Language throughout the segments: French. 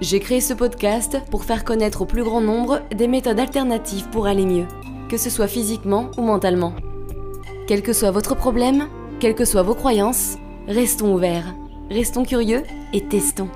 J'ai créé ce podcast pour faire connaître au plus grand nombre des méthodes alternatives pour aller mieux, que ce soit physiquement ou mentalement. Quel que soit votre problème, quelles que soient vos croyances, restons ouverts, restons curieux et testons.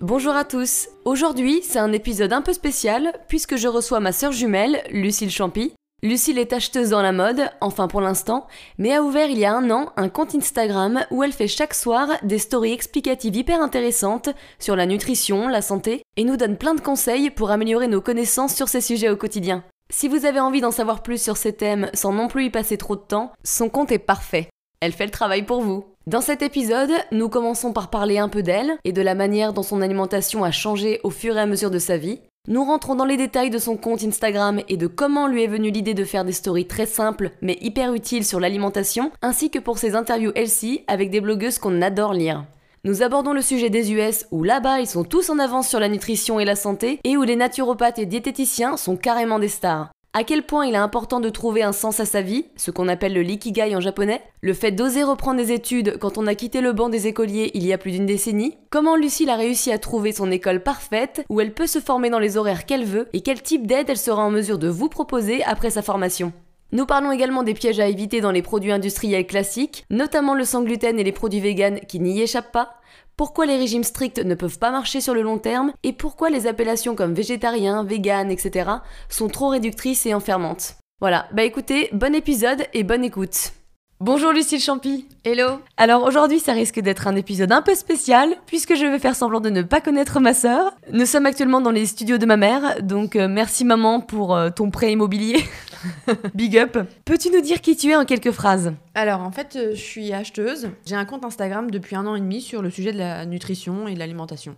Bonjour à tous. Aujourd'hui, c'est un épisode un peu spécial puisque je reçois ma sœur jumelle, Lucille Champy, Lucille est acheteuse dans la mode, enfin pour l'instant, mais a ouvert il y a un an un compte Instagram où elle fait chaque soir des stories explicatives hyper intéressantes sur la nutrition, la santé, et nous donne plein de conseils pour améliorer nos connaissances sur ces sujets au quotidien. Si vous avez envie d'en savoir plus sur ces thèmes sans non plus y passer trop de temps, son compte est parfait. Elle fait le travail pour vous. Dans cet épisode, nous commençons par parler un peu d'elle et de la manière dont son alimentation a changé au fur et à mesure de sa vie. Nous rentrons dans les détails de son compte Instagram et de comment lui est venue l'idée de faire des stories très simples mais hyper utiles sur l'alimentation, ainsi que pour ses interviews healthy avec des blogueuses qu'on adore lire. Nous abordons le sujet des US où là-bas ils sont tous en avance sur la nutrition et la santé et où les naturopathes et diététiciens sont carrément des stars à quel point il est important de trouver un sens à sa vie, ce qu'on appelle le likigai en japonais, le fait d'oser reprendre des études quand on a quitté le banc des écoliers il y a plus d'une décennie, comment Lucille a réussi à trouver son école parfaite où elle peut se former dans les horaires qu'elle veut et quel type d'aide elle sera en mesure de vous proposer après sa formation? Nous parlons également des pièges à éviter dans les produits industriels classiques, notamment le sans gluten et les produits véganes qui n'y échappent pas, pourquoi les régimes stricts ne peuvent pas marcher sur le long terme et pourquoi les appellations comme végétarien, vegan, etc. sont trop réductrices et enfermantes? Voilà, bah écoutez, bon épisode et bonne écoute. Bonjour Lucille Champy. Hello. Alors aujourd'hui, ça risque d'être un épisode un peu spécial puisque je vais faire semblant de ne pas connaître ma sœur. Nous sommes actuellement dans les studios de ma mère, donc euh, merci maman pour euh, ton prêt immobilier. Big up. Peux-tu nous dire qui tu es en quelques phrases? Alors en fait, euh, je suis acheteuse. J'ai un compte Instagram depuis un an et demi sur le sujet de la nutrition et de l'alimentation.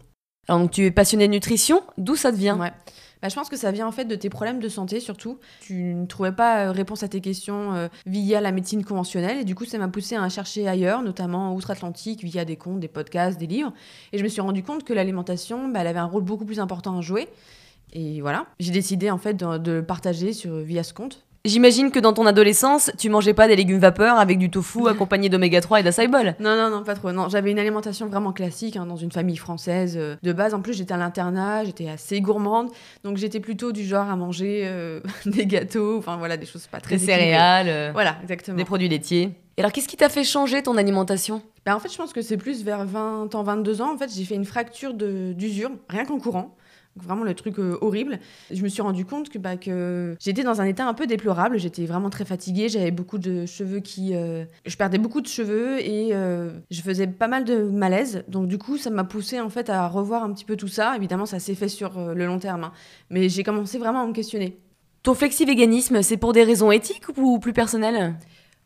Alors donc tu es passionnée de nutrition, d'où ça te vient? Ouais. Bah, je pense que ça vient en fait de tes problèmes de santé surtout. Tu ne trouvais pas euh, réponse à tes questions euh, via la médecine conventionnelle et du coup ça m'a poussé à chercher ailleurs, notamment outre-Atlantique via des comptes, des podcasts, des livres. Et je me suis rendu compte que l'alimentation, bah, elle avait un rôle beaucoup plus important à jouer. Et voilà, j'ai décidé en fait de, de partager sur, via ce compte. J'imagine que dans ton adolescence, tu mangeais pas des légumes vapeur avec du tofu accompagné d'oméga 3 et d'acai bol. Non, non, non, pas trop. Non, j'avais une alimentation vraiment classique hein, dans une famille française euh, de base. En plus, j'étais à l'internat, j'étais assez gourmande, donc j'étais plutôt du genre à manger euh, des gâteaux, enfin voilà, des choses pas très Des céréales, euh, Voilà, exactement. des produits laitiers. Et alors, qu'est-ce qui t'a fait changer ton alimentation? Bah, en fait, je pense que c'est plus vers 20 ans, 22 ans. En fait, j'ai fait une fracture de- d'usure, rien qu'en courant. Vraiment le truc euh, horrible. Je me suis rendu compte que, bah, que j'étais dans un état un peu déplorable. J'étais vraiment très fatiguée. J'avais beaucoup de cheveux qui. euh, Je perdais beaucoup de cheveux et euh, je faisais pas mal de malaise. Donc du coup, ça m'a poussé en fait à revoir un petit peu tout ça. Évidemment, ça s'est fait sur le long terme. hein. Mais j'ai commencé vraiment à me questionner. Ton flexi-véganisme, c'est pour des raisons éthiques ou plus personnelles?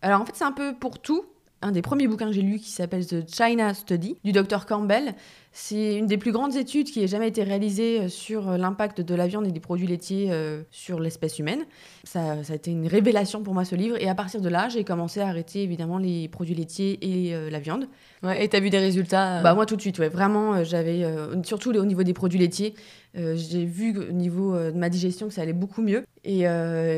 Alors en fait, c'est un peu pour tout. Un des premiers bouquins que j'ai lu qui s'appelle The China Study du docteur Campbell. C'est une des plus grandes études qui ait jamais été réalisée euh, sur euh, l'impact de la viande et des produits laitiers euh, sur l'espèce humaine. Ça, a été une révélation pour moi ce livre et à partir de là, j'ai commencé à arrêter évidemment les produits laitiers et la viande. Ouais, et t'as vu des résultats Bah moi tout de suite, vraiment, j'avais surtout au niveau des produits laitiers, j'ai vu au niveau de ma digestion que ça allait beaucoup mieux et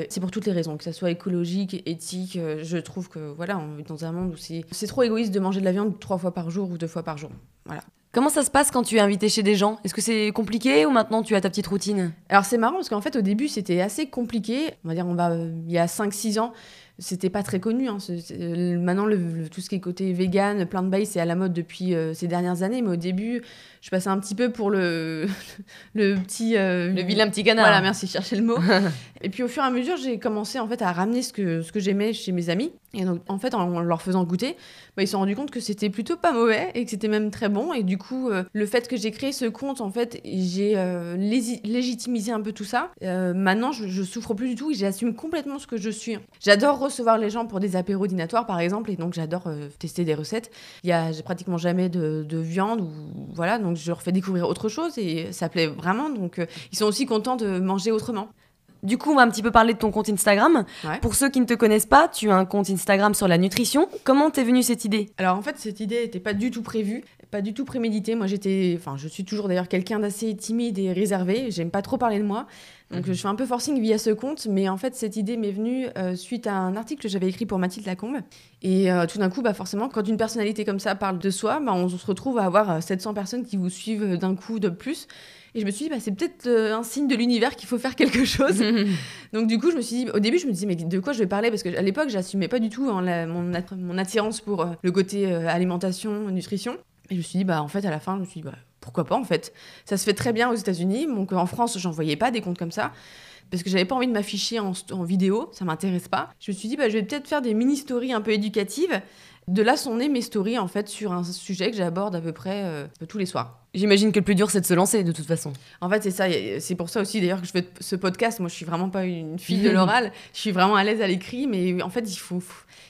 c'est pour toutes les raisons, que ça soit écologique, éthique. je trouve que voilà, on vit dans un monde où c'est trop égoïste de manger de la viande trois fois par jour ou deux fois par jour. Voilà. Comment ça se passe quand tu es invité chez des gens? Est-ce que c'est compliqué ou maintenant tu as ta petite routine? Alors c'est marrant parce qu'en fait au début c'était assez compliqué. On va dire on va euh, il y a 5-6 ans, c'était pas très connu. hein. Euh, maintenant le, le- tout ce qui est côté vegan, plant-based c'est à la mode depuis euh, ces dernières années. Mais au début je passais un petit peu pour le le petit euh, Le vilain petit canard. Voilà merci, je cherchais le mot. et puis au fur et à mesure j'ai commencé en fait à ramener ce que ce que j'aimais chez mes amis. Et donc en fait en leur faisant goûter, bah, ils se sont rendus compte que c'était plutôt pas mauvais et que c'était même très bon. Et du coup, euh, le fait que j'ai créé ce compte, en fait, j'ai légitimisé un peu tout ça. Maintenant, je, je souffre plus du tout et j'assume complètement ce que je suis. J'adore recevoir les gens pour des apéros dînatoires, par exemple, et donc j'adore euh, tester des recettes. Il y a j'ai pratiquement jamais de, de viande ou voilà. Donc je leur fais découvrir autre chose et ça plaît vraiment. Donc euh, ils sont aussi contents de manger autrement. Du coup, on va un petit peu parler de ton compte Instagram. Ouais. Pour ceux qui ne te connaissent pas, tu as un compte Instagram sur la nutrition. Comment t'es venue cette idée? Alors en fait, cette idée n'était pas du tout prévue, pas du tout préméditée. Moi, j'étais, enfin, je suis toujours d'ailleurs quelqu'un d'assez timide et réservé. J'aime pas trop parler de moi, donc je fais un peu forcing via ce compte. Mais en fait, cette idée m'est venue euh, suite à un article que j'avais écrit pour Mathilde Lacombe. Et euh, tout d'un coup, bah forcément, quand une personnalité comme ça parle de soi, bah, on se retrouve à avoir euh, 700 personnes qui vous suivent d'un coup de plus. Et je me suis dit, bah, c'est peut-être euh, un signe de l'univers qu'il faut faire quelque chose. Donc du coup, je me suis dit, au début, je me disais, mais de quoi je vais parler? Parce qu'à l'époque, j'assumais pas du tout hein, la- mon, mon attirance pour euh, le côté euh, alimentation, nutrition. Et je me suis dit, bah en fait, à la fin, je me suis dit, bah pourquoi pas en fait Ça se fait très bien aux États-Unis. Donc en France, j'en voyais pas des comptes comme ça. Parce que j'avais pas envie de m'afficher en, vidéo, ça m'intéresse pas. Je me suis dit, bah, je vais peut-être faire des mini-stories un peu éducatives. De là sont nées mes stories en fait sur un sujet que j'aborde à peu près euh, tous les soirs. J'imagine que le plus dur, c'est de se lancer de toute façon. En fait, c'est ça. C'est pour ça aussi, d'ailleurs, que je fais ce podcast. Moi, je suis vraiment pas une fille de l'oral. je suis vraiment à l'aise à l'écrit, mais en fait, il faut,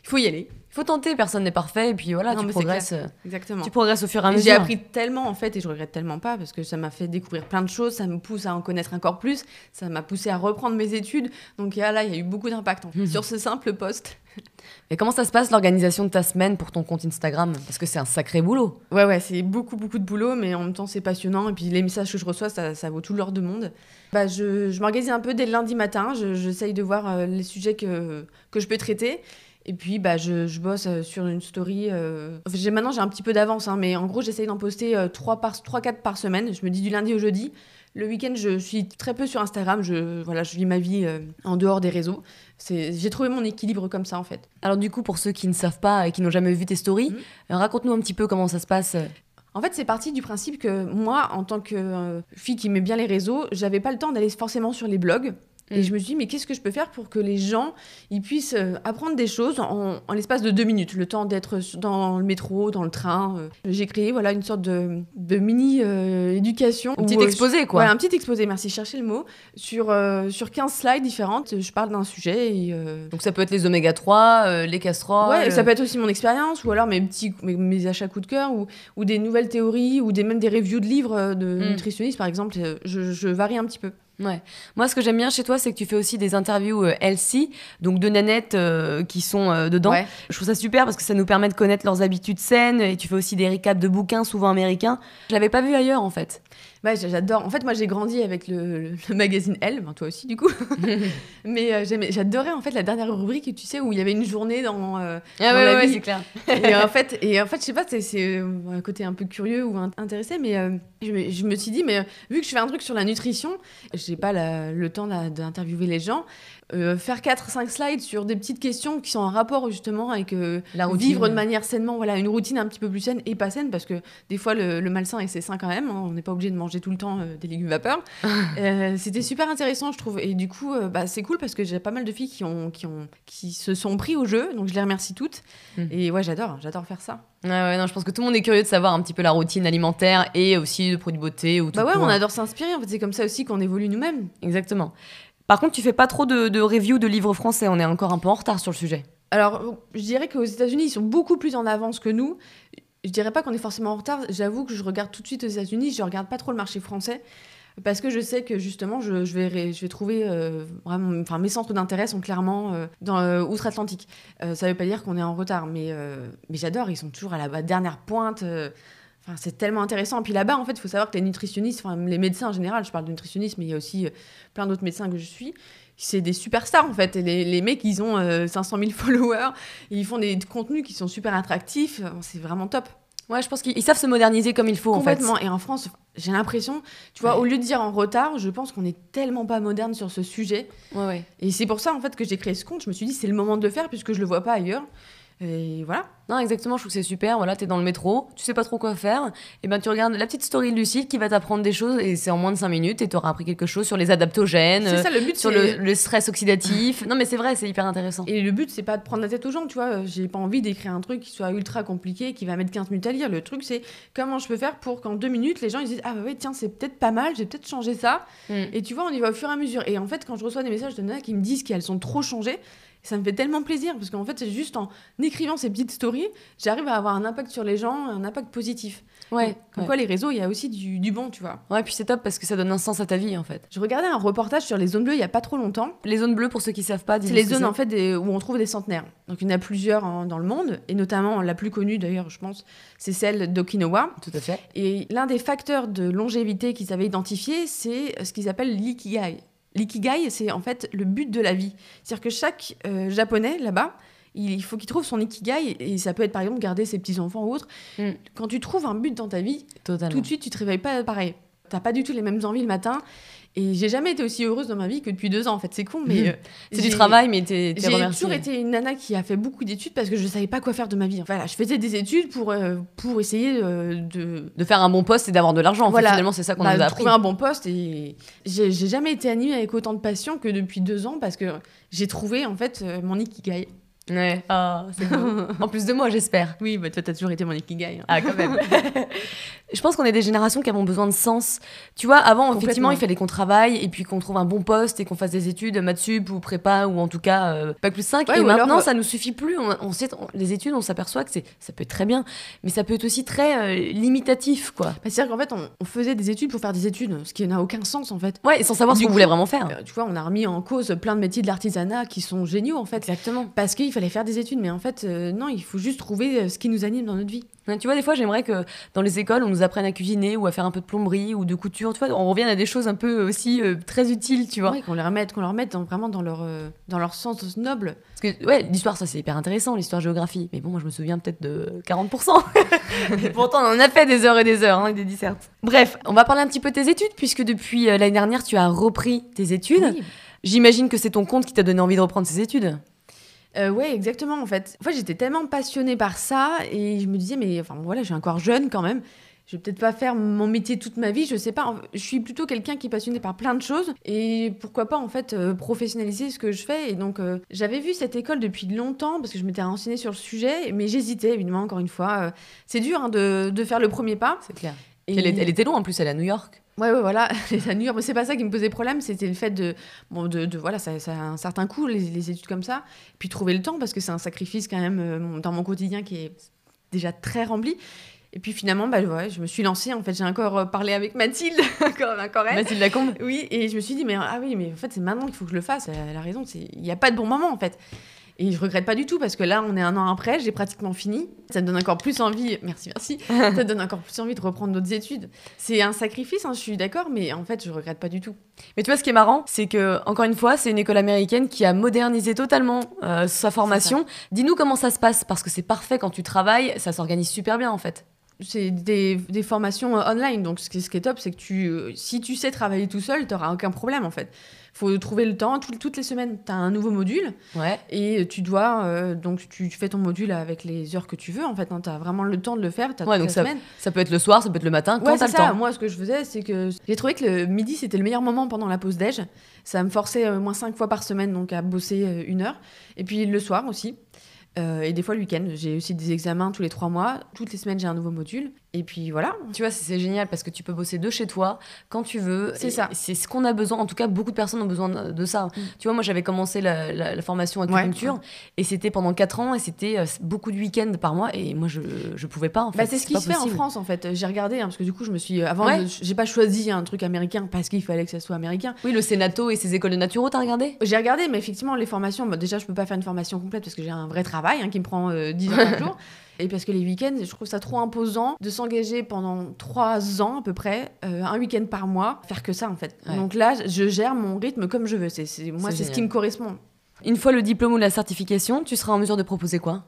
il faut y aller. Il faut tenter, personne n'est parfait, et puis voilà, Non, tu mais progresses. euh, Exactement. Tu progresses au fur et à mesure. J'ai appris tellement, en fait, et je regrette tellement pas, parce que ça m'a fait découvrir plein de choses, ça me pousse à en connaître encore plus, ça m'a poussé à reprendre mes études. Donc ah, là, il y a eu beaucoup d'impact en fait, Mhm. sur ce simple post. Et comment ça se passe l'organisation de ta semaine pour ton compte Instagram? Parce que c'est un sacré boulot. Ouais, ouais, c'est beaucoup, beaucoup de boulot, mais en même temps, c'est passionnant. Et puis les messages que je reçois, ça, ça vaut tout l'or de monde. Bah, je je m'organise un peu dès le lundi matin. Je- J'essaye de voir euh, les sujets que, que je peux traiter. Et puis, bah, je, je bosse euh, sur une story. euh, enfin, maintenant, j'ai un petit peu d'avance, hein, mais en gros, j'essaye d'en poster 3-4 par, semaine. Je me dis du lundi au jeudi. Le week-end, je suis très peu sur Instagram. Je, voilà, je vis ma vie euh, en dehors des réseaux. J'ai trouvé mon équilibre comme ça, en fait. Alors du coup, pour ceux qui ne savent pas et qui n'ont jamais vu tes stories, euh, raconte-nous un petit peu comment ça se passe. En fait, c'est parti du principe que moi, en tant que euh, fille qui met bien les réseaux, j'avais pas le temps d'aller forcément sur les blogs. Et Mm. je me suis dit, mais qu'est-ce que je peux faire pour que les gens ils puissent euh, apprendre des choses en, en l'espace de deux minutes, le temps d'être dans le métro, dans le train. euh. J'ai créé voilà, une sorte de, de mini-éducation. Un petit exposé, quoi. Un petit exposé, merci, cherchez le mot. Sur, euh, sur 15 slides différentes, je parle d'un sujet et. euh, Donc ça peut être les oméga 3, euh, les casseroles. Ouais, ça peut être aussi mon expérience, ou alors mes petits mes, mes achats coup de cœur, ou, ou des nouvelles théories, ou des, même des reviews de livres euh, de Mm. nutritionnistes, par exemple. euh, Je, je varie un petit peu. Ouais. Moi, ce que j'aime bien chez toi, c'est que tu fais aussi des interviews euh, donc de nanettes euh, qui sont euh, dedans. Ouais. Je trouve ça super parce que ça nous permet de connaître leurs habitudes saines et tu fais aussi des recaps de bouquins souvent américains. Je l'avais pas vu ailleurs en fait. Ouais, j'a- j'adore. En fait, moi, j'ai grandi avec le, le- le magazine Elle, ben, toi aussi, du coup. Mais euh, j'adorais, en fait, la dernière rubrique, tu sais, où il y avait une journée dans... euh, Ah Dans la vie. c'est clair. et en fait, et en fait, je sais pas, c'est- euh, un côté un peu curieux ou in- intéressé, mais euh, je, me, je me suis dit, mais vu que je fais un truc sur la nutrition, j'ai pas la- le temps d'interviewer les gens, euh, faire 4-5 slides sur des petites questions qui sont en rapport justement avec euh, La routine. vivre de manière sainement, voilà, une routine un petit peu plus saine et pas saine, parce que des fois le, le malsain et c'est sain quand même, hein, on n'est pas obligé de manger tout le temps euh, des légumes vapeur. C'était super intéressant, je trouve, et du coup, bah, c'est cool parce que j'ai pas mal de filles qui, ont, qui, ont, qui se sont pris au jeu, donc je les remercie toutes. Mm. Et ouais, j'adore, j'adore faire ça. Ouais, ouais, non, je pense que tout le monde est curieux de savoir un petit peu la routine alimentaire et aussi de produits beauté ou tout Bah ouais, on adore s'inspirer, en fait, c'est comme ça aussi qu'on évolue nous-mêmes. Exactement. Par contre, tu fais pas trop de, de reviews de livres français, on est encore un peu en retard sur le sujet. Alors, je dirais qu'aux États-Unis, ils sont beaucoup plus en avance que nous. Je dirais pas qu'on est forcément en retard. J'avoue que je regarde tout de suite aux États-Unis. Je regarde pas trop le marché français parce que je sais que justement, je, vais, trouver euh. Enfin, mes centres d'intérêt sont clairement euh, dans euh, outre-Atlantique. Euh, ça veut pas dire qu'on est en retard, mais, j'adore. Ils sont toujours à la dernière pointe. Euh, Enfin, c'est tellement intéressant. Et puis là-bas, en fait, il faut savoir que les nutritionnistes, enfin, les médecins en général, je parle de nutritionnistes, mais il y a aussi euh, plein d'autres médecins que je suis, c'est des superstars en fait. Et les, les mecs, ils ont euh, 500 000 followers, et ils font des contenus qui sont super attractifs. Euh, C'est vraiment top. Ouais, je pense qu'ils ils savent se moderniser comme il faut en fait. Et en France, j'ai l'impression, tu vois, Ouais. au lieu de dire en retard, je pense qu'on est tellement pas moderne sur ce sujet. Ouais, ouais. Et c'est pour ça en fait que j'ai créé ce compte. Je me suis dit, c'est le moment de le faire puisque je le vois pas ailleurs. Et voilà. Non, exactement, je trouve que c'est super. Voilà, t'es dans le métro, tu sais pas trop quoi faire. Et ben tu regardes la petite story de Lucille qui va t'apprendre des choses et c'est en moins de 5 minutes et t'auras appris quelque chose sur les adaptogènes, C'est euh, ça le but. sur le, le stress oxydatif. non, mais c'est vrai, c'est hyper intéressant. Et le but, c'est pas de prendre la tête aux gens, tu vois. J'ai pas envie d'écrire un truc qui soit ultra compliqué, qui va mettre 15 minutes à lire. Le truc, c'est comment je peux faire pour qu'en deux minutes, les gens ils disent Ah, bah ouais, tiens, c'est peut-être pas mal, j'ai peut-être changé ça. Mm. Et tu vois, on y va au fur et à mesure. Et en fait, quand je reçois des messages de nanas qui me disent qu'elles sont trop changées, Ça me fait tellement plaisir parce qu'en fait, c'est juste en écrivant ces petites stories, j'arrive à avoir un impact sur les gens, un impact positif. Ouais. Comme ouais. quoi, les réseaux, il y a aussi du, du bon, tu vois. Ouais, puis c'est top parce que ça donne un sens à ta vie en fait. Je regardais un reportage sur les zones bleues il y a pas trop longtemps. Les zones bleues, pour ceux qui savent pas, C'est les zones en fait des- où on trouve des centenaires. Donc il y en a plusieurs hein, dans le monde, et notamment la plus connue d'ailleurs, je pense, c'est celle d'Okinawa. Tout à fait. Et l'un des facteurs de longévité qu'ils avaient identifié, c'est ce qu'ils appellent l'ikigai. L'ikigai, c'est en fait le but de la vie. C'est-à-dire que chaque euh, japonais là-bas, il faut qu'il trouve son ikigai, et ça peut être par exemple garder ses petits-enfants ou autre. Mm. Quand tu trouves un but dans ta vie, Totalement. tout de suite, tu te réveilles pas pareil. T'as pas du tout les mêmes envies le matin. Et j'ai jamais été aussi heureuse dans ma vie que depuis deux ans, en fait. C'est con, mais. euh, C'est du travail, mais t'es J'ai toujours été une nana qui a fait beaucoup d'études parce que je savais pas quoi faire de ma vie. Enfin, voilà, je faisais des études pour, euh, pour essayer euh, de, De faire un bon poste et d'avoir de l'argent. En fait, Voilà. finalement, c'est ça qu'on bah, nous a appris. un bon poste. Et j'ai jamais été animée avec autant de passion que depuis deux ans parce que j'ai trouvé en fait mon ikigai. Ouais. Ah, c'est beau. en plus de moi, j'espère. Oui, bah toi, t'as toujours été mon ikigai. hein. Ah, quand même. je pense qu'on est des générations qui avons besoin de sens. Tu vois, avant, effectivement, il fallait qu'on travaille et puis qu'on trouve un bon poste et qu'on fasse des études, maths sup ou prépa ou en tout cas euh, bac plus 5. Ouais, et maintenant, alors, euh, ça nous suffit plus. On, on sait, on- les études, on s'aperçoit que c'est, ça peut être très bien, mais ça peut être aussi très euh, limitatif, quoi. Bah, C'est-à-dire qu'en fait, on, on faisait des études pour faire des études, ce qui n'a aucun sens en fait. Ouais, et sans savoir ce qu'on voulait vraiment faire. Euh, tu vois, on a remis en cause plein de métiers de l'artisanat qui sont géniaux en fait. Exactement. Parce qu'il fallait faire des études, mais en fait, euh, non, il faut juste trouver euh, ce qui nous anime dans notre vie. Tu vois, des fois, j'aimerais que dans les écoles, on nous apprenne à cuisiner ou à faire un peu de plomberie ou de couture. Tu vois, on revienne à des choses un peu aussi euh, très utiles, tu vois. Ouais, qu'on les remette, qu'on leur remette dans- vraiment dans leur, euh, dans leur sens noble. Parce que, ouais, l'histoire, ça, c'est hyper intéressant, l'histoire-géographie. Mais bon, moi, je me souviens peut-être de 40%. et pourtant, on en a fait des heures et des heures, hein, et des dissertes. Bref, on va parler un petit peu de tes études, puisque depuis l'année dernière, tu as repris tes études. Oui. J'imagine que c'est ton compte qui t'a donné envie de reprendre ces études. Euh, ouais, exactement, en fait. En fait, j'étais tellement passionnée par ça et je me disais, mais enfin, voilà, je suis encore jeune quand même. Je vais peut-être pas faire mon métier toute ma vie, je sais pas. Je suis plutôt quelqu'un qui est passionné par plein de choses et pourquoi pas en fait euh, professionnaliser ce que je fais. Et donc euh, j'avais vu cette école depuis longtemps parce que je m'étais renseignée sur le sujet, mais j'hésitais évidemment encore une fois. Euh, c'est dur hein, de, de faire le premier pas. C'est clair. Et Elle, elle était loin, en plus, elle est à New York. Ouais, ouais, voilà, les York, mais c'est pas ça qui me posait problème, c'était le fait de, bon, de, de- voilà, ça, ça a un certain coût, les, les études comme ça, puis trouver le temps, parce que c'est un sacrifice quand même euh, dans mon quotidien qui est déjà très rempli. Et puis finalement, bah, ouais, je me suis lancée, en fait, j'ai encore euh, parlé avec Mathilde, encore, encore elle. Mathilde Lacombe. Oui, et je me suis dit, mais ah oui, mais en fait, c'est maintenant qu'il faut que je le fasse, elle a raison, c'est- il n'y a pas de bon moment, en fait. Et je regrette pas du tout, parce que là, on est un an après, j'ai pratiquement fini. Ça me donne encore plus envie, merci, merci, ça te donne encore plus envie de reprendre d'autres études. C'est un sacrifice, hein, je suis d'accord, mais en fait, je regrette pas du tout. Mais tu vois, ce qui est marrant, c'est que, encore une fois, c'est une école américaine qui a modernisé totalement euh, sa formation. Dis-nous comment ça se passe, parce que c'est parfait quand tu travailles, ça s'organise super bien, en fait. C'est des, des formations euh, online, donc ce qui, ce qui est top, c'est que tu, euh, si tu sais travailler tout seul, tu n'auras aucun problème en fait. faut trouver le temps, tout- toutes les semaines, tu as un nouveau module Ouais. et tu dois, euh, donc tu, tu fais ton module avec les heures que tu veux en fait, tu as vraiment le temps de le faire, tu as Ouais, toute donc la ça- semaine. Ça peut être le soir, ça peut être le matin, quand Ouais, c'est le ça. temps. Moi, ce que je faisais, c'est que j'ai trouvé que le midi, c'était le meilleur moment pendant la pause déj. Ça me forçait euh, moins cinq fois par semaine, donc à bosser euh, une heure. Et puis le soir aussi. Euh, et des fois le week-end. J'ai aussi des examens tous les trois mois. Toutes les semaines, j'ai un nouveau module. Et puis voilà. Tu vois, c'est génial parce que tu peux bosser de chez toi quand tu veux. C'est ça. C'est ce qu'on a besoin. En tout cas, beaucoup de personnes ont besoin de, de ça. Mm. Tu vois, moi, j'avais commencé la, la- la formation acupuncture et c'était pendant 4 ans et c'était euh, beaucoup de week-ends par mois et moi, je, je pouvais pas en fait. Bah, c'est ce qui se fait en. France en fait. J'ai regardé hein, parce que du coup je me suis avant Ouais. je- j'ai pas choisi un truc américain parce qu'il fallait que ça soit américain. Oui, le Sénato et ses écoles de naturo, t'as regardé? J'ai regardé mais effectivement les formations bah, déjà je peux pas faire une formation complète parce que j'ai un vrai travail hein, qui me prend euh, 10 heures par jour et parce que les week-ends je trouve ça trop imposant de s'engager pendant 3 ans à peu près euh, un week-end par mois faire que ça en fait. Ouais. Donc là je gère mon rythme comme je veux. C'est c'est- moi C'est c'est ce qui me correspond. Une fois le diplôme ou la certification, tu seras en mesure de proposer quoi?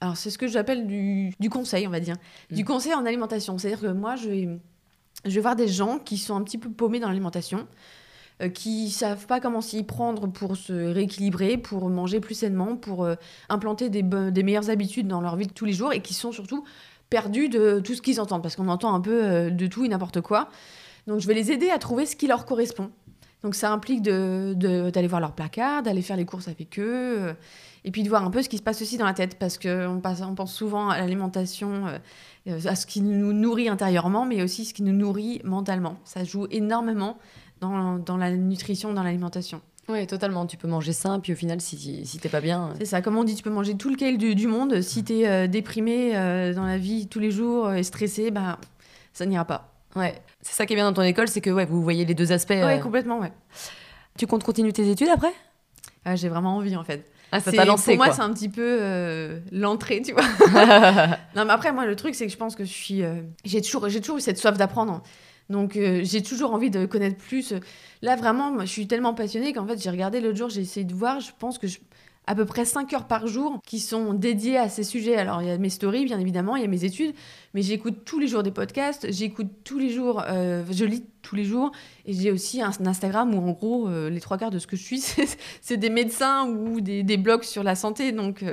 Alors, c'est ce que j'appelle du, du conseil, on va dire. Du Mm. conseil en alimentation. C'est-à-dire que moi, je vais, je vais voir des gens qui sont un petit peu paumés dans l'alimentation, qui savent pas comment s'y prendre pour se rééquilibrer, pour manger plus sainement, pour euh, implanter des, meilleures habitudes dans leur vie de tous les jours et qui sont surtout perdus de tout ce qu'ils entendent, parce qu'on entend un peu euh, de tout et n'importe quoi. Donc, je vais les aider à trouver ce qui leur correspond. Donc, ça implique de- de- d'aller voir leur placard, d'aller faire les courses avec eux. euh, et puis de voir un peu ce qui se passe aussi dans la tête, parce qu'on on pense souvent à l'alimentation, euh, euh, à ce qui nous nourrit intérieurement, mais aussi ce qui nous nourrit mentalement. Ça joue énormément dans, dans la nutrition, dans l'alimentation. Oui, totalement. Tu peux manger sain, puis au final, si, si t'es pas bien. C'est ça, comme on dit, tu peux manger tout le kale du, du monde. Si t'es euh, déprimé euh, dans la vie tous les jours euh, et stressé, bah, ça n'ira pas. Ouais. C'est ça qui est bien dans ton école, c'est que ouais, vous voyez les deux aspects. Euh. complètement, ouais. Tu comptes continuer tes études après? Ah, J'ai vraiment envie, en fait. Ah, ça t'a lancé, pour moi, c'est un petit peu euh, l'entrée, tu vois. non, mais après, moi, le truc, c'est que je pense que je suis. euh, j'ai toujours, j'ai toujours eu cette soif d'apprendre. Donc, euh, j'ai toujours envie de connaître plus. Là, vraiment, moi, je suis tellement passionnée qu'en fait, j'ai regardé l'autre jour, j'ai essayé de voir. Je pense que je à peu près 5 heures par jour qui sont dédiées à ces sujets. Alors, il y a mes stories, bien évidemment, il y a mes études, mais j'écoute tous les jours des podcasts, j'écoute tous les jours, euh, je lis tous les jours, et j'ai aussi un Instagram où, en gros, euh, les trois quarts de ce que je suis, c'est des médecins ou des, des blogs sur la santé. Donc,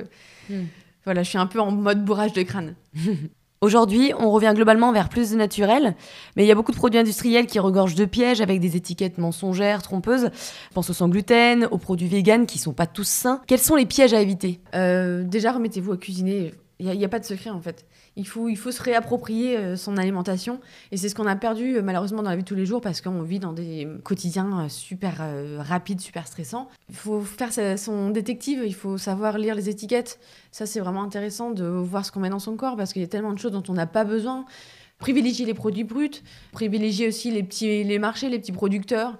Hmm. voilà, je suis un peu en mode bourrage de crâne. Aujourd'hui, on revient globalement vers plus de naturel, mais il y a beaucoup de produits industriels qui regorgent de pièges avec des étiquettes mensongères, trompeuses. Je pense aux sans gluten, aux produits véganes qui sont pas tous sains. Quels sont les pièges à éviter? Euh, déjà, remettez-vous à cuisiner. Il n'y a, pas de secret en fait. Il faut, il faut se réapproprier euh, son alimentation. Et c'est ce qu'on a perdu euh, malheureusement dans la vie de tous les jours parce qu'on vit dans des quotidiens euh, super rapides, super stressants. Il faut faire son détective, il faut savoir lire les étiquettes. Ça, c'est vraiment intéressant de voir ce qu'on met dans son corps parce qu'il y a tellement de choses dont on n'a pas besoin. Privilégier les produits bruts, privilégier aussi les, petits, les marchés, les petits producteurs.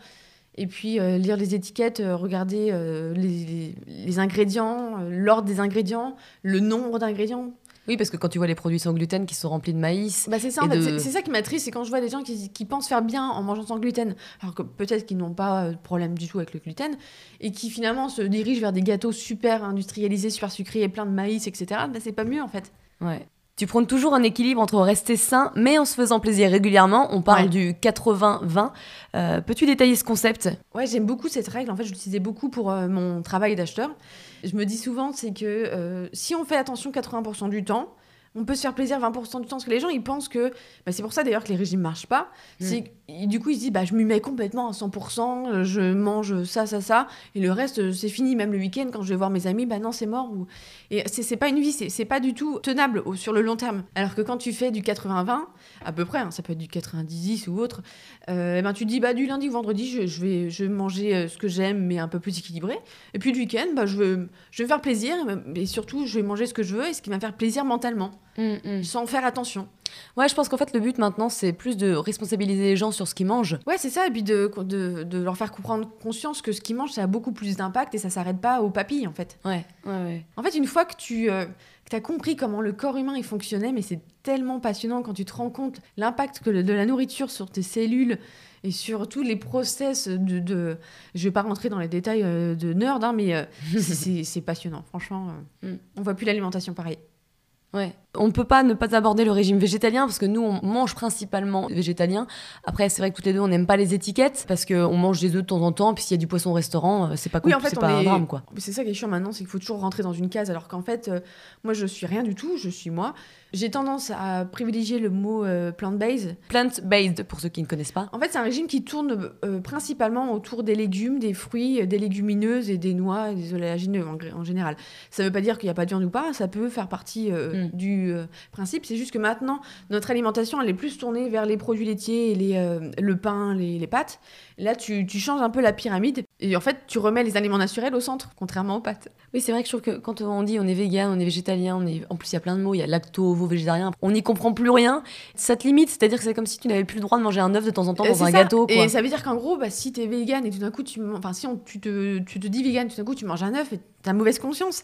Et puis euh, lire les étiquettes, euh, regarder euh, les, les- les ingrédients, l'ordre des ingrédients, le nombre d'ingrédients. Oui, parce que quand tu vois les produits sans gluten qui sont remplis de maïs, Bah c'est ça, Et en fait, de- c'est- ça qui m'attriste, c'est quand je vois des gens qui, qui pensent faire bien en mangeant sans gluten, alors que peut-être qu'ils n'ont pas de problème du tout avec le gluten, et qui finalement se dirigent vers des gâteaux super industrialisés, super sucrés et pleins de maïs, etc. Bah c'est pas mieux en fait. ouais. Tu prônes toujours un équilibre entre rester sain, mais en se faisant plaisir régulièrement. On parle Ouais. du 80-20. Euh, Peux-tu détailler ce concept? Ouais, j'aime beaucoup cette règle. En fait, je l'utilisais beaucoup pour euh, mon travail d'acheteur. Je me dis souvent, c'est que euh, si on fait attention 80% du temps, on peut se faire plaisir 20% du temps. Parce que les gens, ils pensent que. bah, c'est pour ça d'ailleurs que les régimes marchent pas. Mm. C'est du coup, ils se disent, bah, je m'y mets complètement à 100%, euh, je mange ça, ça, ça. Et le reste, euh, c'est fini. Même le week-end, quand je vais voir mes amis, bah non, c'est mort. Ou... Et c'est pas une vie, c'est c'est pas du tout tenable au- sur le long terme. Alors que quand tu fais du 80-20, à peu près, hein, ça peut être du 90-10 ou autre, euh, eh ben, tu te dis, bah, du lundi au vendredi, je, je vais, je vais manger euh, ce que j'aime, mais un peu plus équilibré. Et puis le week-end, bah, je, veux, je vais me faire plaisir, et surtout, je vais manger ce que je veux et ce qui va me faire plaisir mentalement, sans faire attention. Ouais, je pense qu'en fait, le but maintenant, c'est plus de responsabiliser les gens sur ce qu'ils mangent. Ouais, c'est ça, et puis de, de, de leur faire comprendre conscience que ce qu'ils mangent, ça a beaucoup plus d'impact et ça s'arrête pas aux papilles, en fait. Ouais, ouais, ouais. En fait, une fois que tu as compris comment le corps humain il fonctionnait, mais c'est tellement passionnant quand tu te rends compte l'impact que le- de la nourriture sur tes cellules et sur tous les process de... de... Je vais pas rentrer dans les détails euh, de nerd, hein, mais euh, c'est passionnant, franchement. euh, Mm. On voit plus l'alimentation pareil. Ouais. On ne peut pas ne pas aborder le régime végétalien parce que nous, on mange principalement végétalien. Après, c'est vrai que toutes les deux, on n'aime pas les étiquettes parce qu'on mange des œufs de temps en temps. Puis s'il y a du poisson au restaurant, euh, c'est pas, Oui, cool, en fait, c'est pas un est- drame, quoi. C'est ça qui est chiant maintenant, c'est qu'il faut toujours rentrer dans une case, alors qu'en fait, euh, moi, je suis rien du tout, je suis moi. J'ai tendance à privilégier le mot euh, plant-based. Plant-based, pour ceux qui ne connaissent pas. En fait, c'est un régime qui tourne euh, principalement autour des légumes, des fruits, des légumineuses et des noix et des oléagineux en, général. Ça ne veut pas dire qu'il n'y a pas de viande ou pas, ça peut faire partie Mm. du euh, principe. C'est juste que maintenant, notre alimentation, elle est plus tournée vers les produits laitiers, et les, euh, le pain, les, les pâtes. Là, tu, tu changes un peu la pyramide et en fait, tu remets les aliments naturels au centre, contrairement aux pâtes. Oui, c'est vrai que je trouve que quand on dit on est vegan, on est végétalien, on est... en plus il y a plein de mots, il y a lacto, ovo, végétarien, on n'y comprend plus rien. Ça te limite, c'est-à-dire que c'est comme si tu n'avais plus le droit de manger un œuf de temps en temps Euh, dans un ça. gâteau. Quoi. Et ça veut dire qu'en gros, bah, si t'es vegan et tout d'un coup, tu, enfin, si on, tu, te, tu te dis vegan, tout d'un coup, tu manges un œuf et t'as mauvaise conscience.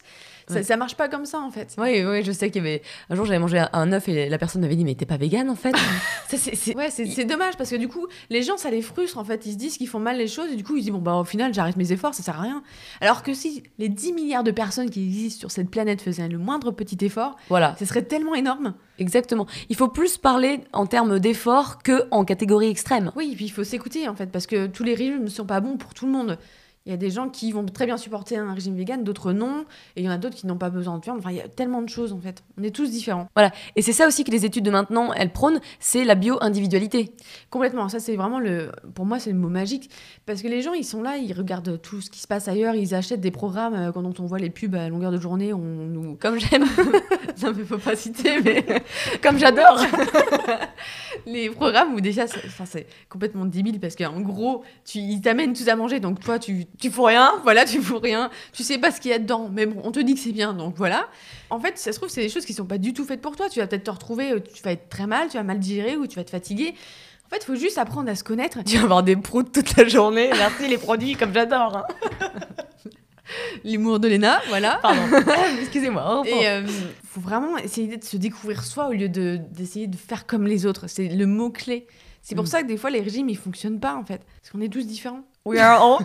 Ça, ça marche pas comme ça, en fait. Oui, oui, je sais qu'il y avait. Un jour, j'avais mangé un œuf et la personne m'avait dit Mais t'es pas vegan en fait Ça, c'est- c'est- Ouais, c'est c'est dommage parce que du coup, les gens, ça les frustre en fait. Ils se disent qu'ils font mal les choses et du coup, ils se disent bon, bah au final, j'arrête mes efforts, ça sert à rien. Alors que si les 10 milliards de personnes qui existent sur cette planète faisaient le moindre petit effort, Voilà, ce serait tellement énorme. exactement. Il faut plus parler en termes d'effort que en catégorie extrême. Oui, et puis il faut s'écouter en fait parce que tous les régimes ne sont pas bons pour tout le monde. Il y a des gens qui vont très bien supporter un régime vegan, d'autres non, et il y en a d'autres qui n'ont pas besoin de viande. Enfin, il y a tellement de choses en fait. On est tous différents. Et c'est ça aussi que les études de maintenant, elles prônent, c'est la bio-individualité. Complètement. Ça, c'est vraiment le. Pour moi, c'est le mot magique. Parce que les gens, ils sont là, ils regardent tout ce qui se passe ailleurs, ils achètent des programmes euh, quand on voit les pubs à longueur de journée. On nous. Comme j'aime, Non, mais faut pas citer, mais. comme j'adore. les programmes où déjà, c'est enfin, c'est complètement débile parce qu'en gros, tu, ils t'amènent tout à manger. Donc toi, tu tu fous rien, voilà, tu fous rien, tu sais pas ce qu'il y a dedans, mais bon, on te dit que c'est bien, donc voilà. En fait, ça se trouve, c'est des choses qui sont pas du tout faites pour toi. Tu vas peut-être te retrouver, euh, tu vas être très mal, tu vas mal digérer ou tu vas te fatiguer. En fait, il faut juste apprendre à se connaître. Tu vas avoir des proutes toute la journée. Merci les produits, comme j'adore. hein. L'humour de Léna, voilà. Pardon. Excusez-moi. Et euh, faut vraiment essayer de se découvrir soi au lieu de- d'essayer de, faire comme les autres. C'est le mot-clé. C'est pour Mm. ça que des fois, les régimes, ils fonctionnent pas, en fait. Parce qu'on est tous différents. We are all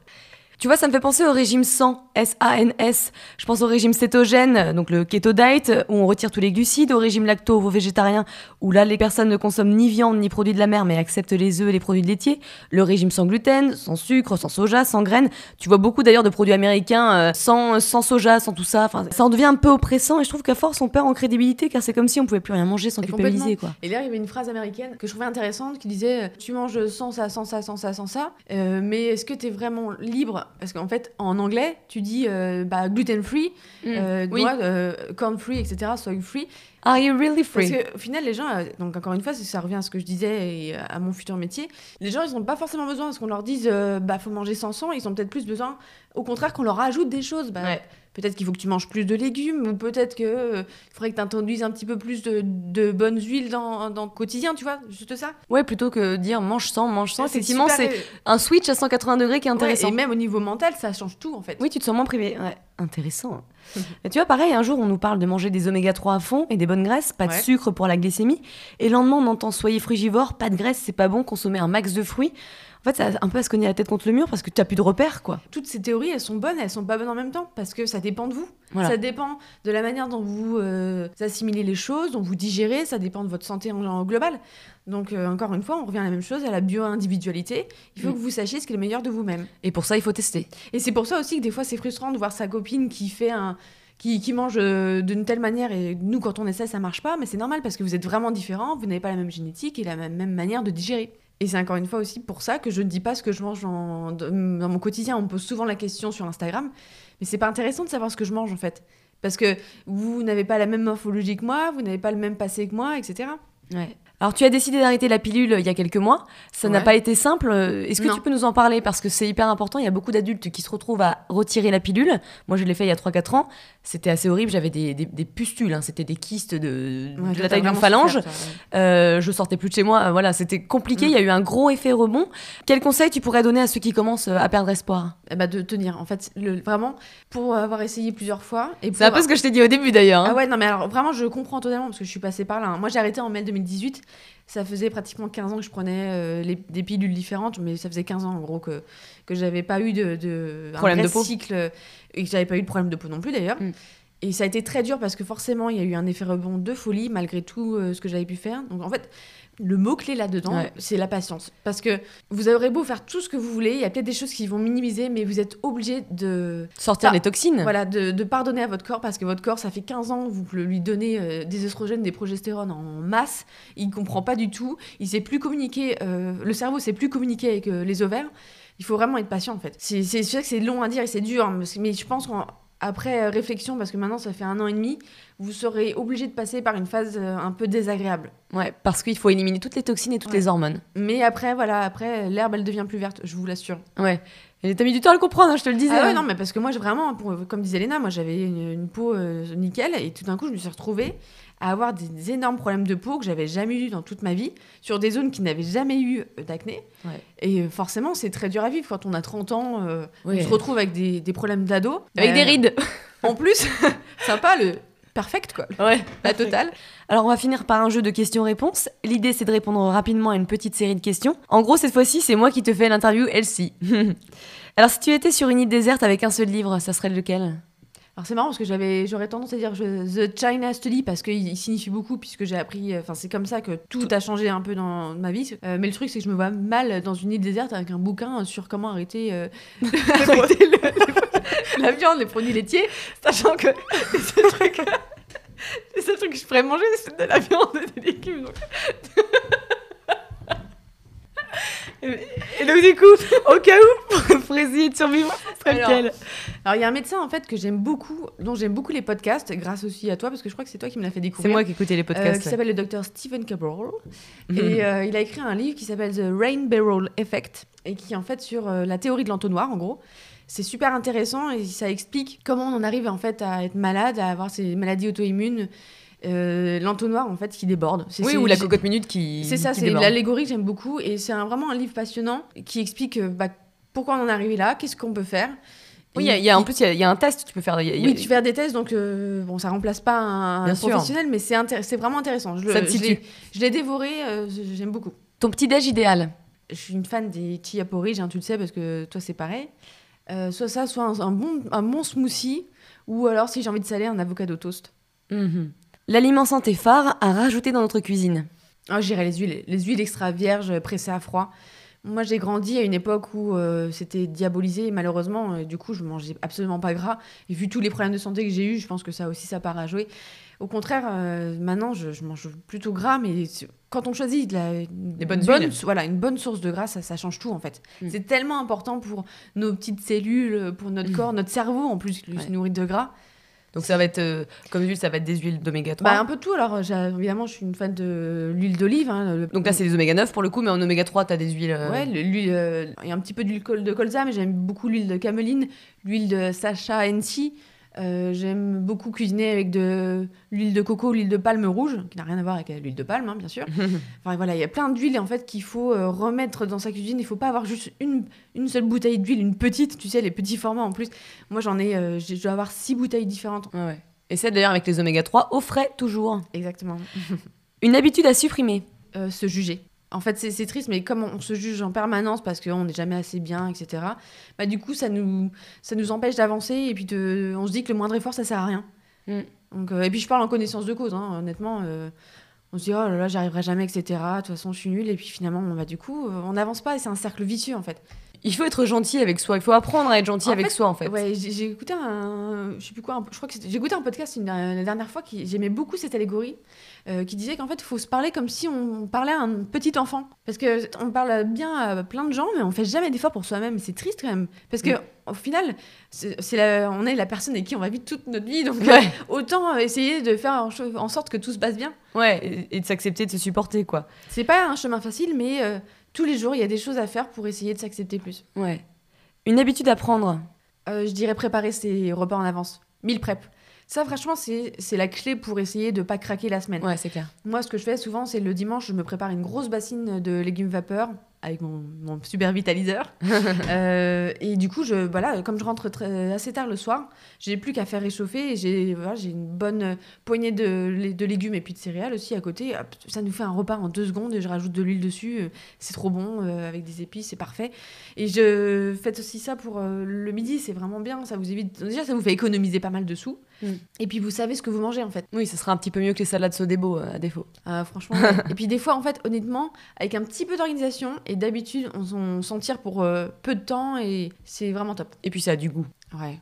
Tu vois, ça me fait penser au régime sans, S-A-N-S. Je pense au régime cétogène, donc le keto diet, où on retire tous les glucides, au régime lacto-végétarien, où là, les personnes ne consomment ni viande ni produits de la mer, mais acceptent les œufs et les produits laitiers. Le régime sans gluten, sans sucre, sans soja, sans graines. Tu vois beaucoup d'ailleurs de produits américains euh, sans, sans soja, sans tout ça. Enfin, ça en devient un peu oppressant et je trouve qu'à force, on perd en crédibilité, car c'est comme si on pouvait plus rien manger sans Et culpabiliser, quoi. Et là, il y avait une phrase américaine que je trouvais intéressante qui disait euh, Tu manges sans ça, sans ça, sans ça, sans ça, euh, mais est-ce que tu es vraiment libre Parce qu'en fait, en anglais, tu dis euh, bah, gluten free, euh, Oui. noix, euh, corn free, etc., soy free. Are you really Parce free? qu'au final, les gens, euh, donc encore une fois, ça revient à ce que je disais et à mon futur métier, les gens, ils n'ont pas forcément besoin à ce qu'on leur dise euh, bah, faut manger sans sang, ils ont peut-être plus besoin, au contraire, qu'on leur rajoute des choses. Bah, Ouais. Peut-être qu'il faut que tu manges plus de légumes, ou peut-être qu'il faudrait que tu introduises un petit peu plus de, de bonnes huiles dans, dans le quotidien, tu vois, juste ça. Ouais, plutôt que dire mange sans, mange sans. Effectivement, c'est un switch à 180 degrés qui est Ouais, intéressant. et même au niveau mental, ça change tout en fait. Oui, tu te sens moins privé. Ouais, intéressant. Et tu vois, pareil, un jour, on nous parle de manger des oméga 3 à fond et des bonnes graisses, pas de Ouais. sucre pour la glycémie. Et le lendemain, on entend soyez frugivore, pas de graisse, c'est pas bon, consommer un max de fruits. En fait, a un peu à se cogner la tête contre le mur parce que tu plus de repères, quoi. Toutes ces théories, elles sont bonnes, elles sont pas bonnes en même temps, parce que ça dépend de vous. Voilà. Ça dépend de la manière dont vous euh, assimilez les choses, dont vous digérez, ça dépend de votre santé en, en global. Donc, euh, encore une fois, on revient à la même chose, à la bio-individualité. Il faut Mm. que vous sachiez ce qui est le meilleur de vous-même. Et pour ça, il faut tester. Et c'est pour ça aussi que des fois, c'est frustrant de voir sa copine qui fait un. Qui, qui mange euh, d'une telle manière et nous quand on essaie ça marche pas mais c'est normal parce que vous êtes vraiment différents vous n'avez pas la même génétique et la même, même manière de digérer et c'est encore une fois aussi pour ça que je ne dis pas ce que je mange dans, mon quotidien. On me pose souvent la question sur Instagram mais c'est pas intéressant de savoir ce que je mange en fait. Parce que vous n'avez pas la même morphologie que moi vous n'avez pas le même passé que moi etc Ouais. Alors, tu as décidé d'arrêter la pilule il y a quelques mois. Ça n'a pas été simple. Euh, Est-ce que Non. tu peux nous en parler? Parce que c'est hyper important. Il y a beaucoup d'adultes qui se retrouvent à retirer la pilule. Moi, je l'ai fait il y a 3-4 ans. C'était assez horrible. J'avais des, des- des pustules. hein. C'était des kystes de, Ouais, de la taille d'une phalange. toi, ouais. Euh, je sortais plus de chez moi. Euh, Voilà, c'était compliqué. Mm. Il y a eu un gros effet rebond. Quel conseil tu pourrais donner à ceux qui commencent euh, à perdre espoir? Eh ben, de tenir en fait le, vraiment pour avoir essayé plusieurs fois et C'est un peu ce que je t'ai dit au début d'ailleurs. hein. Ah ouais, non, mais alors vraiment, je comprends totalement parce que je suis passée par là. hein. Moi, j'ai arrêté en mai 2018. Ça faisait pratiquement 15 ans que je prenais euh, les- des pilules différentes, mais ça faisait 15 ans en gros que, que j'avais pas eu de, de un Problème vrai de peau. cycle euh, et que j'avais pas eu de problème de peau non plus d'ailleurs. Mm. Et ça a été très dur parce que forcément, il y a eu un effet rebond de folie malgré tout euh, ce que j'avais pu faire. Donc en fait, le mot-clé là-dedans, Ouais. c'est la patience. Parce que vous aurez beau faire tout ce que vous voulez, il y a peut-être des choses qui vont minimiser, mais vous êtes obligé de, Sortir les toxines. voilà, de, de pardonner à votre corps parce que votre corps, ça fait 15 ans vous lui donnez euh, des oestrogènes, des progestérones en masse. Il comprend pas du tout. Il sait plus communiquer. euh, le cerveau sait plus communiquer avec euh, les ovaires. Il faut vraiment être patient en fait. C'est sûr que c'est long à dire et c'est dur, hein, mais- je pense qu'après réflexion, parce que maintenant ça fait un an et demi, vous serez obligé de passer par une phase euh, un peu désagréable. Ouais, parce qu'il faut éliminer toutes les toxines et toutes Ouais. les hormones. Mais après, voilà, après l'herbe elle devient plus verte, je vous l'assure. Ouais. Et t'as mis du temps à le comprendre, hein, je te le disais. Ah ouais, hein. non, mais parce que moi, vraiment, pour- comme disait Léna, moi j'avais une, une peau euh, nickel et tout d'un coup, je me suis retrouvée à avoir des énormes problèmes de peau que j'avais jamais eu dans toute ma vie, sur des zones qui n'avaient jamais eu euh, d'acné. Ouais. Et euh, forcément, c'est très dur à vivre quand on a 30 ans, euh, Ouais. on se retrouve avec des, des problèmes d'ado. Avec des rides. En plus, sympa, le perfect quoi. Ouais. La totale. Alors on va finir par un jeu de questions-réponses. L'idée c'est de répondre rapidement à une petite série de questions. En gros cette fois-ci c'est moi qui te fais l'interview Elsie. Alors si tu étais sur une île déserte avec un seul livre, ça serait lequel? Alors c'est marrant parce que j'avais, j'aurais tendance à dire je- The China Study parce qu'il il signifie beaucoup puisque j'ai appris, euh, enfin c'est comme ça que tout a changé un peu dans ma vie. Euh, mais le truc c'est que je me vois mal dans une île déserte avec un bouquin sur comment arrêter, euh, arrêter le- le- la viande, les produits laitiers, sachant que trucs, les seuls trucs que je pourrais manger c'est de la viande et des légumes. donc. Et donc du coup, au cas où, pour essayer de survivre, ce serait Alors, lequel Alors, il y a un médecin, en fait, que j'aime beaucoup, dont j'aime beaucoup les podcasts, grâce aussi à toi, parce que je crois que c'est toi qui me l'as fait C'est découvrir. moi qui écoutais les Euh, podcasts. qui s'appelle le docteur Stephen Cabral. Mhm. Et euh, il a écrit un livre qui s'appelle The Rain Barrel Effect, et qui est en fait sur euh, la théorie de l'entonnoir, en gros. C'est super intéressant et ça explique comment on en arrive en fait à être malade, à avoir ces maladies auto-immunes. Euh, l'entonnoir en fait qui déborde. Oui, ou la cocotte minute qui. C'est ça, c'est l'allégorie que j'aime beaucoup et c'est vraiment un livre passionnant qui explique euh, bah, pourquoi on en est arrivé là, qu'est-ce qu'on peut faire. Oui, il y a- il y, a en plus, il y a- il y, a un test, tu peux faire. y a- Oui, tu fais des tests, donc euh, bon, ça remplace pas un, professionnel, mais c'est intér- c'est vraiment intéressant. Je, je l'ai- je l'ai dévoré, euh, j'aime beaucoup. Ton petit déj idéal Je suis une fan des chia porridge, hein, tu le sais, parce que toi c'est pareil. Euh, soit ça, soit un, un bon, un bon smoothie, ou alors si j'ai envie de saler, un avocado toast. Mhm. L'aliment santé phare à rajouter dans notre cuisine. Ah, J'irais les huiles, les huiles extra vierges pressées à froid. Moi, j'ai grandi à une époque où euh, c'était diabolisé, et malheureusement, euh, du coup, je mangeais absolument pas gras. Et vu tous les problèmes de santé que j'ai eus, je pense que ça aussi, ça part à jouer. Au contraire, euh, maintenant, je, je mange plutôt gras, mais quand on choisit de la, une Des bonnes bonne, huiles. voilà, une bonne source de gras, ça, ça change tout en fait. Mm. C'est tellement important pour nos petites cellules, pour notre Mm. corps, notre cerveau en plus, qui Ouais. se nourrit de gras. Donc ça va être, euh, comme huile, ça va être des huiles d'oméga 3. Bah, un peu de tout. Alors, j'ai- évidemment, je suis une fan de l'huile d'olive. hein, le- Donc là, c'est des oméga 9 pour le coup, mais en oméga 3, tu as des huiles. euh, Ouais, le- l'huile, euh, il y a un petit peu d'huile col- de colza, mais j'aime beaucoup l'huile de cameline, l'huile de Sacha NC. Euh, j'aime beaucoup cuisiner avec de l'huile de coco, l'huile de palme rouge, qui n'a rien à voir avec l'huile de palme, hein, bien sûr. Enfin voilà, il y a plein d'huiles en fait qu'il faut euh, remettre dans sa cuisine. Il faut pas avoir juste une, une seule bouteille d'huile, une petite, tu sais, les petits formats en plus. Moi j'en ai, euh, je dois avoir six bouteilles différentes. Ouais, ouais. Et c'est d'ailleurs avec les oméga 3 au frais toujours. Exactement. Une habitude à supprimer. se juger. En fait, c'est triste, mais comme on se juge en permanence parce qu'on n'est jamais assez bien, etc., bah, du coup, ça nous, ça nous empêche d'avancer et puis de, on se dit que le moindre effort, ça sert à rien. Mm. Donc, euh, et puis, je parle en connaissance de cause, hein, honnêtement. euh, on se dit, oh là là, j'y arriverai jamais, etc. De toute façon, je suis nulle. Et puis finalement, on va du coup, euh, on n'avance pas et c'est un cercle vicieux, en fait. Il faut être gentil avec soi. Il faut apprendre à être gentil En avec fait, soi, en fait. Ouais, j'ai écouté un, je sais plus quoi, un- je crois que j'ai écouté un podcast une, la dernière fois qui j'aimais beaucoup cette allégorie euh, qui disait qu'en fait il faut se parler comme si on parlait à un petit enfant parce que on parle bien à plein de gens mais on fait jamais d'efforts pour soi-même c'est triste quand même parce que Mm. au final c'est on est la personne avec qui on va vivre toute notre vie donc euh, autant essayer de faire en, sorte que tout se passe bien Ouais, et, et de s'accepter, de se supporter, quoi. c'est pas un chemin facile mais euh, tous les jours il y a des choses à faire pour essayer de s'accepter plus Ouais. Une habitude à prendre. Euh, je dirais préparer ses repas en avance. Meal prep. Ça, franchement, c'est c'est la clé pour essayer de pas craquer la semaine. Ouais, c'est clair. Moi, ce que je fais souvent, c'est le dimanche, je me prépare une grosse bassine de légumes vapeur avec mon, mon super vitaliseur. Euh, et du coup, je, voilà, comme je rentre très- assez tard le soir, j'ai plus qu'à faire réchauffer j'ai voilà, une bonne poignée de, lé- de légumes et puis de céréales aussi à côté. Hop, ça nous fait un repas en deux secondes et je rajoute de l'huile dessus. Euh, C'est trop bon euh, avec des épices, c'est parfait. Et je fais aussi ça pour euh, le midi, c'est vraiment bien. Ça vous évite déjà, ça vous fait économiser pas mal de sous. Mm. Et puis vous savez ce que vous mangez en fait. Oui, ça sera un petit peu mieux que les salades Sodebo, euh, à défaut. Ah, franchement. et puis des fois, en fait, honnêtement, avec un petit peu d'organisation et d'habitude, on, s'en- on s'en tire pour euh, peu de temps et c'est vraiment top. Et puis ça a du goût. Ouais.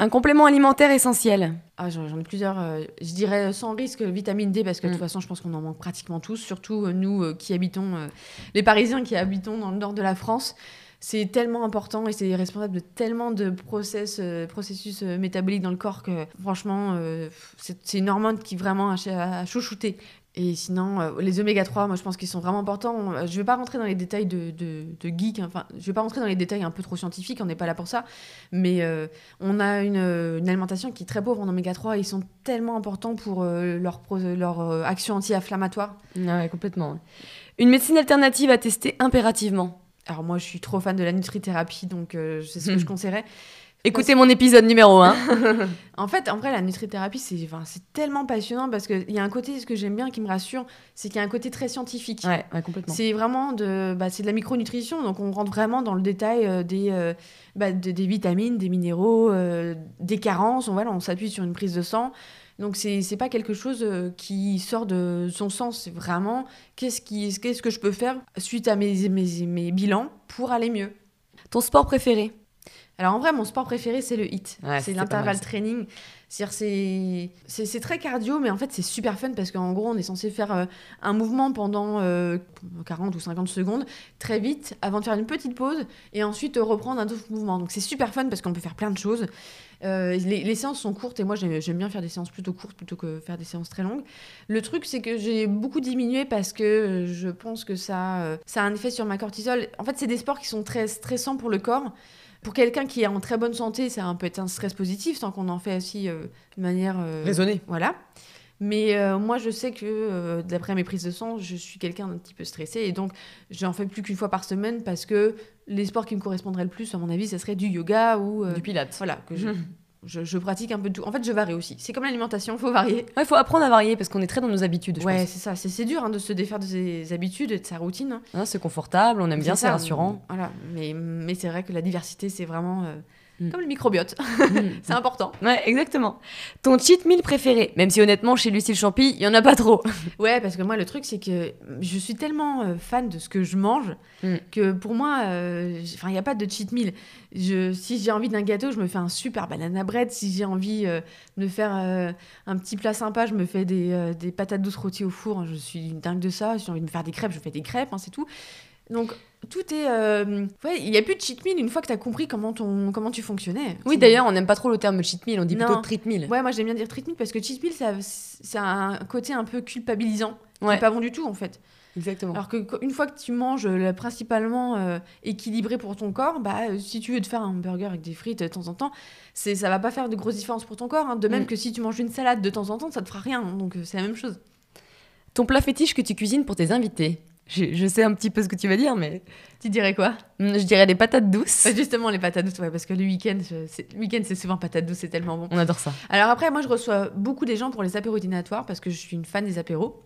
Un complément alimentaire essentiel. Ah, j'en ai plusieurs. euh, je dirais sans risque vitamine D parce que de Mm. toute façon, je pense qu'on en manque pratiquement tous, surtout euh, nous euh, qui habitons, les Parisiens qui habitons dans le nord de la France. C'est tellement important et c'est responsable de tellement de process, euh, processus euh, métaboliques dans le corps que franchement, euh, c'est une hormone qui vraiment a, ch- a chouchouté. Et sinon, les oméga 3, moi je pense qu'ils sont vraiment importants. Je vais pas rentrer dans les détails de, geek, hein. enfin, je vais pas rentrer dans les détails un peu trop scientifiques, on n'est pas là pour ça. Mais on a une, alimentation qui est très pauvre en oméga 3 et ils sont tellement importants pour leur, action anti-inflammatoire. Ouais, complètement. Une médecine alternative à tester impérativement. Alors moi je suis trop fan de la nutrithérapie, donc euh, c'est ce que Hmm. je conseillerais. Écoutez mon épisode numéro 1. En fait, en vrai, la nutrithérapie, c'est enfin, tellement passionnant parce qu'il y a un côté, ce que j'aime bien, qui me rassure, c'est qu'il y a un côté très scientifique. ouais, ouais, complètement. C'est vraiment de, bah, de la micronutrition, donc on rentre vraiment dans le détail euh, des, euh, bah, de- des vitamines, des minéraux, des carences. On, voilà, on s'appuie sur une prise de sang. Donc c'est c'est pas quelque chose euh, qui sort de son sens, c'est vraiment qu'est-ce qui qu'est-ce que je peux faire suite à mes, mes, mes bilans pour aller mieux. Ton sport préféré? Alors en vrai, mon sport préféré, c'est le. Ouais, c'est l'intervalle training. C'est- c'est très cardio, mais en fait, c'est super fun parce qu'en gros, on est censé faire euh, un mouvement pendant euh, 40 ou 50 secondes, très vite, avant de faire une petite pause et ensuite euh, reprendre un autre mouvement. Donc, c'est super fun parce qu'on peut faire plein de choses. Euh, les, séances sont courtes et moi, j'aime bien faire des séances plutôt courtes plutôt que faire des séances très longues. Le truc, c'est que j'ai beaucoup diminué parce que euh, je pense que ça, euh, ça a un effet sur ma cortisol. En fait, c'est des sports qui sont très stressants pour le corps. Pour quelqu'un qui est en très bonne santé, ça peut être un stress positif tant qu'on en fait aussi euh, de manière euh, Raisonné. voilà. Mais euh, moi, je sais que euh, d'après mes prises de sang, je suis quelqu'un d'un petit peu stressé et donc j'en fais plus qu'une fois par semaine parce que les sports qui me correspondraient le plus, à mon avis, ça serait du yoga ou Du pilate. voilà que je. je, je pratique un peu de tout. En fait, je varie aussi. C'est comme l'alimentation, faut varier. Ouais, il faut apprendre à varier parce qu'on est très dans nos habitudes. je Ouais, c'est ça. C'est dur hein, de se défaire de ses habitudes et de sa routine. hein. Hein, c'est confortable, on aime bien, C'est rassurant. Voilà. Mais, mais c'est vrai que la diversité, c'est vraiment euh, Mm. comme le microbiote. c'est important. ouais, exactement. Ton cheat meal préféré, même si honnêtement chez Lucille Champy, il y en a pas trop. Ouais, parce que moi, le truc, c'est que je suis tellement euh, fan de ce que je mange Mm. que pour moi, euh, il n'y a pas de cheat meal. Je, si j'ai envie d'un gâteau, je me fais un super banana bread. Si j'ai envie euh, de faire un petit plat sympa, je me fais des, des patates douces rôties au four. Je suis une dingue de ça. Si j'ai envie de me faire des crêpes, je fais des crêpes, hein, c'est tout. Donc, tout est. euh, Ouais, il n'y a plus de cheat meal une fois que tu as compris comment, ton, comment tu fonctionnais. Oui, d'ailleurs, on n'aime pas trop le terme cheat meal, on dit Non. plutôt treat meal. Ouais, moi j'aime bien dire treat meal parce que cheat meal, ça, c'est un côté un peu culpabilisant. Ouais. C'est pas bon du tout en fait. Exactement. Alors que qu- une fois que tu manges euh, principalement euh, équilibré pour ton corps, bah euh, si tu veux te faire un burger avec des frites de temps en temps, c'est ça va pas faire de grosses différences pour ton corps. hein. De même Mm. que si tu manges une salade de temps en temps, ça te fera rien. Donc c'est la même chose. Ton plat fétiche que tu cuisines pour tes invités je, je sais un petit peu ce que tu vas dire, mais Tu dirais quoi? Hmm, je dirais des patates douces. Bah, Justement les patates douces, ouais, parce que le week-end, je- c'est- le week-end c'est souvent patates douces, c'est tellement bon. On adore ça. Alors après, moi, je reçois beaucoup des gens pour les apéros dînatoires parce que je suis une fan des apéros.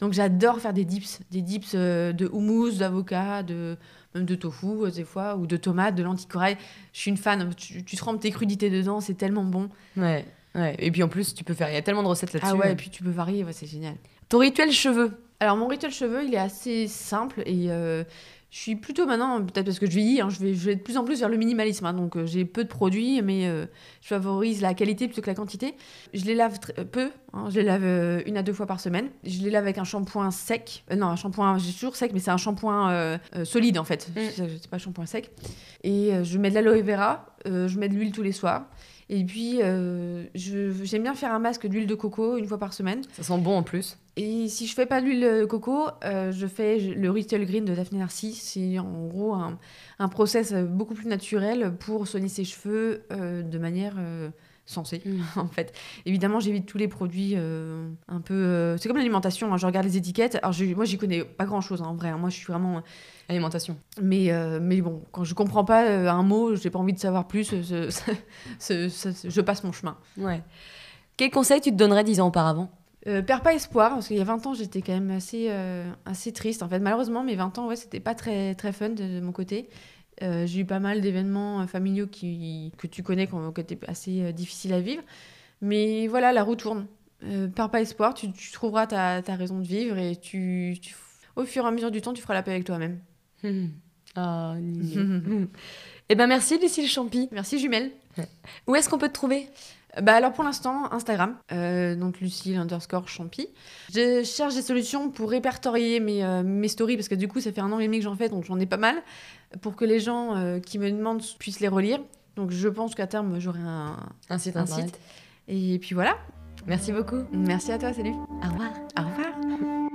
Donc j'adore faire des dips, des dips euh, de houmous, d'avocat, de même de tofu euh, des fois, ou de tomates, de lentilles corail. Je suis une fan. Tu, tu trempes tes crudités dedans, c'est tellement bon. Ouais. Ouais. Et puis en plus, tu peux faire. Il y a tellement de recettes là-dessus. Ah ouais, et puis tu peux varier, ouais, c'est génial. Ton rituel cheveux? Alors mon rituel cheveux, il est assez simple et euh, je suis plutôt maintenant, peut-être parce que je vieillis, hein, je, vais, je vais de plus en plus vers le minimalisme. hein, donc euh, j'ai peu de produits, mais euh, je favorise la qualité plutôt que la quantité. Je les lave peu, hein, je les lave une à deux fois par semaine. Je les lave avec un shampoing sec. Non, un shampoing, j'ai toujours sec, mais c'est un shampoing solide en fait. Mm. C'est pas shampoing sec. Et je mets de l'aloe vera, je mets de l'huile tous les soirs. Et puis, euh, j'aime bien faire un masque d'huile de coco une fois par semaine. Ça sent bon en plus. Et si je fais pas d'huile de coco, euh, je fais le Ritual Green de Daphné Narcisse. C'est en gros un, un process beaucoup plus naturel pour soigner ses cheveux euh, de manière euh, sensée, en fait. Évidemment, j'évite tous les produits un peu... c'est comme l'alimentation, hein, je regarde les étiquettes. Alors, je- moi, j'y connais pas grand-chose, hein, en vrai. hein. Moi, je suis vraiment... Alimentation. Mais, mais bon, quand je comprends pas un mot, j'ai pas envie de savoir plus, ce- ce- ce- ce- je passe mon chemin. Ouais. Quel conseil tu te donnerais dix ans auparavant? Euh, perds pas espoir, parce qu'il y a 20 ans, j'étais quand même assez, euh, assez triste. En fait, malheureusement, mes 20 ans, ouais, c'était pas très, très fun de, de mon côté. Euh, j'ai eu pas mal d'événements euh, familiaux qui, que tu connais, qui ont étaient assez difficiles à vivre. Mais voilà, la roue tourne. Perds pas espoir, tu, tu trouveras ta, ta raison de vivre et tu, tu- au fur et à mesure du temps, tu feras la paix avec toi-même. Ah, Eh ben merci Lucille Champy. Merci, jumelle. Où est-ce qu'on peut te trouver? Bah alors pour l'instant, Instagram, euh, donc Lucille underscore Champy. Je cherche des solutions pour répertorier mes, euh, mes stories, parce que du coup ça fait un an et demi que j'en fais, donc j'en ai pas mal, pour que les gens euh, qui me demandent puissent les relire. Donc je pense qu'à terme j'aurai un... Un site Un internet. site. Et puis voilà, Merci beaucoup. merci à toi, salut. Au revoir. Au revoir.